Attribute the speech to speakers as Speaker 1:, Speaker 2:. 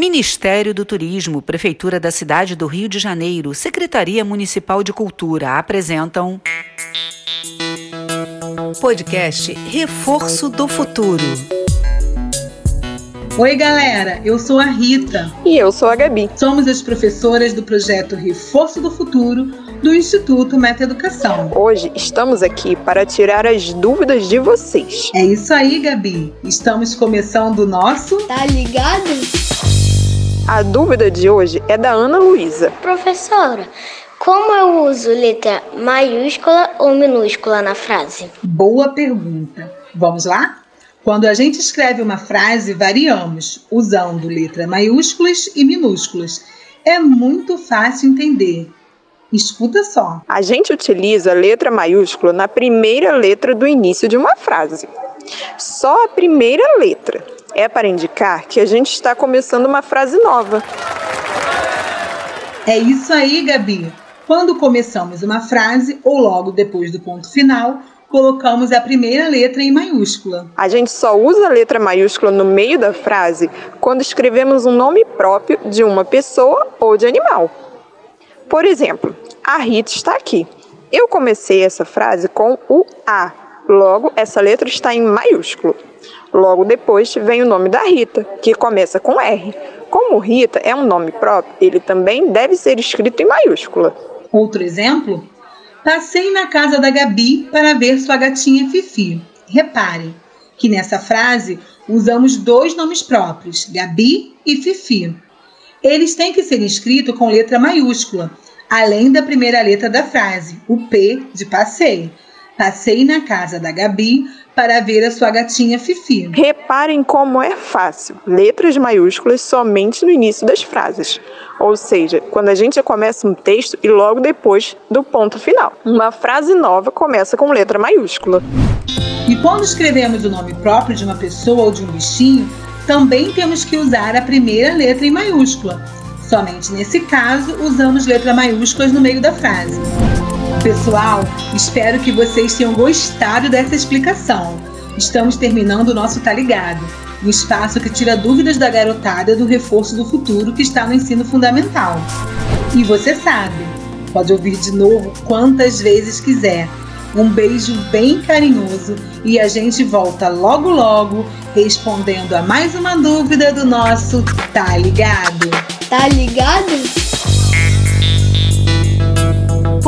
Speaker 1: Ministério do Turismo, Prefeitura da Cidade do Rio de Janeiro, Secretaria Municipal de Cultura apresentam. Podcast Reforço do Futuro.
Speaker 2: Oi, galera, eu sou a Rita.
Speaker 3: E eu sou a Gabi.
Speaker 2: Somos as professoras do projeto Reforço do Futuro do Instituto Meta Educação.
Speaker 3: Hoje estamos aqui para tirar as dúvidas de vocês.
Speaker 2: É isso aí, Gabi. Estamos começando o nosso.
Speaker 4: Tá ligado?
Speaker 3: A dúvida de hoje é da Ana Luísa.
Speaker 4: Professora, como eu uso letra maiúscula ou minúscula na frase?
Speaker 2: Boa pergunta. Vamos lá? Quando a gente escreve uma frase, variamos, usando letra maiúsculas e minúsculas. É muito fácil entender. Escuta só.
Speaker 3: A gente utiliza a letra maiúscula na primeira letra do início de uma frase. Só a primeira letra é para indicar que a gente está começando uma frase nova.
Speaker 2: É isso aí, Gabi. Quando começamos uma frase ou logo depois do ponto final, colocamos a primeira letra em maiúscula.
Speaker 3: A gente só usa a letra maiúscula no meio da frase quando escrevemos um nome próprio de uma pessoa ou de animal. Por exemplo, a Rita está aqui. Eu comecei essa frase com o A, logo essa letra está em maiúsculo. Logo depois vem o nome da Rita, que começa com R. Como Rita é um nome próprio, ele também deve ser escrito em maiúscula.
Speaker 2: Outro exemplo? Passei na casa da Gabi para ver sua gatinha Fifi. Repare que nessa frase usamos dois nomes próprios, Gabi e Fifi. Eles têm que ser escritos com letra maiúscula, além da primeira letra da frase, o P de passei. Passei na casa da Gabi para ver a sua gatinha Fifi.
Speaker 3: Reparem como é fácil. Letras maiúsculas somente no início das frases. Ou seja, quando a gente começa um texto e logo depois do ponto final. Uma frase nova começa com letra maiúscula.
Speaker 2: E quando escrevemos o nome próprio de uma pessoa ou de um bichinho, também temos que usar a primeira letra em maiúscula. Somente nesse caso, usamos letras maiúsculas no meio da frase. Pessoal, espero que vocês tenham gostado dessa explicação. Estamos terminando o nosso Tá Ligado, um espaço que tira dúvidas da garotada do reforço do futuro que está no ensino fundamental. E você sabe, pode ouvir de novo quantas vezes quiser. Um beijo bem carinhoso e a gente volta logo logo respondendo a mais uma dúvida do nosso Tá Ligado?
Speaker 4: Tá ligado?